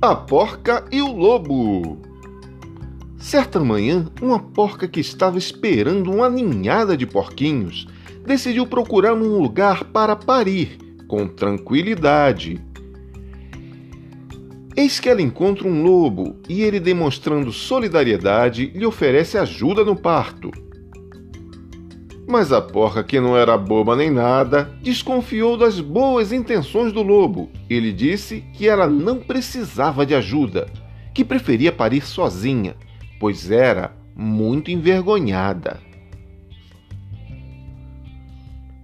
A porca e o lobo. Certa manhã, uma porca que estava esperando uma ninhada de porquinhos decidiu procurar um lugar para parir com tranquilidade. Eis que ela encontra um lobo e ele, demonstrando solidariedade, lhe oferece ajuda no parto. Mas a porca, que não era boba nem nada, desconfiou das boas intenções do lobo. Ele disse que ela não precisava de ajuda, que preferia parir sozinha, pois era muito envergonhada.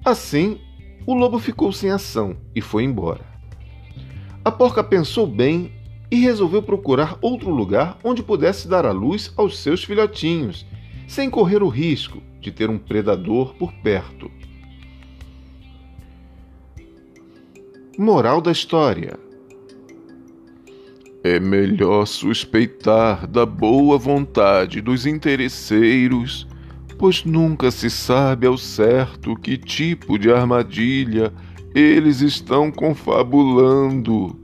Assim, o lobo ficou sem ação e foi embora. A porca pensou bem e resolveu procurar outro lugar onde pudesse dar à luz aos seus filhotinhos, sem correr o risco de ter um predador por perto. Moral da história: É melhor suspeitar da boa vontade dos interesseiros, pois nunca se sabe ao certo que tipo de armadilha eles estão confabulando.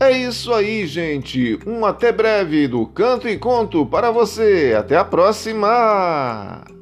É isso aí, gente. Um até breve do Canto e Conto para você. Até a próxima!